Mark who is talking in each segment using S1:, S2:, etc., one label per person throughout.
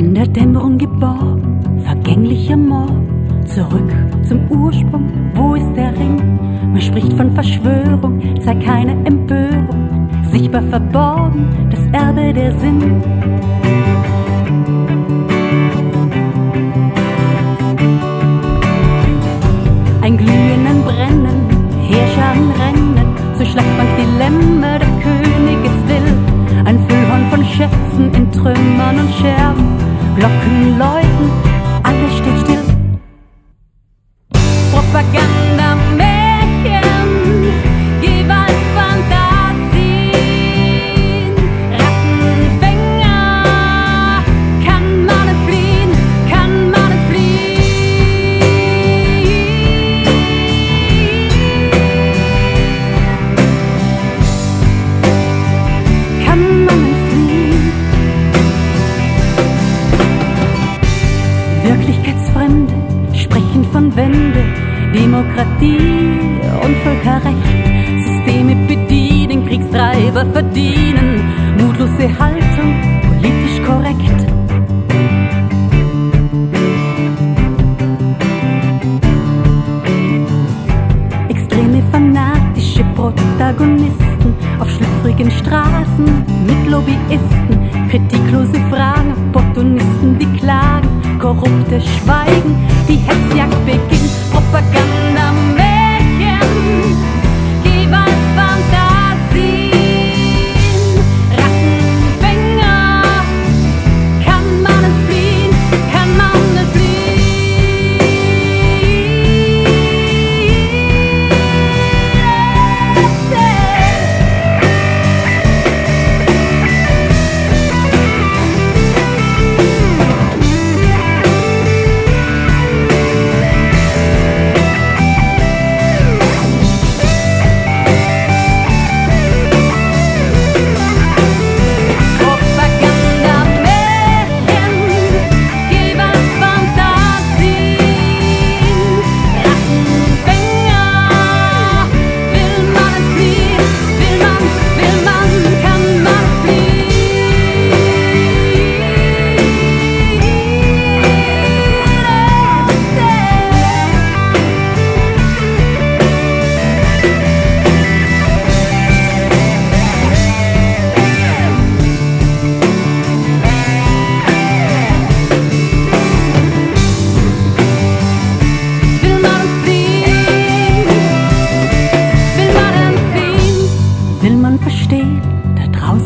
S1: der Dämmerung geborgen, vergänglicher Morgen, zurück zum Ursprung, wo ist der Ring? Man spricht von Verschwörung, sei keine Empörung, sichtbar verborgen, das Erbe der Sinn. Ein glühenden Brennen, Heerscharen rennen, zur Schlachtbank die Lämmer. Der Königes will. Ein Füllhorn von Schätzen in Trümmern und Scherben, Glocken läuten, alles steht still. Wirklichkeitsfremde sprechen von Wende, Demokratie und Völkerrecht. Systeme bedienen, Kriegstreiber verdienen, mutlose Haltung, politisch korrekt. Extreme fanatische Protagonisten auf schlüpfrigen Straßen mit Lobbyisten, kritiklose Fragen, Schweigen,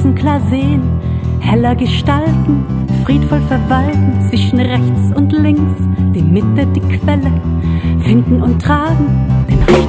S1: draußen klar sehen, heller gestalten, friedvoll verwalten, zwischen rechts und links, die Mitte, die Quelle, finden und tragen den Ring.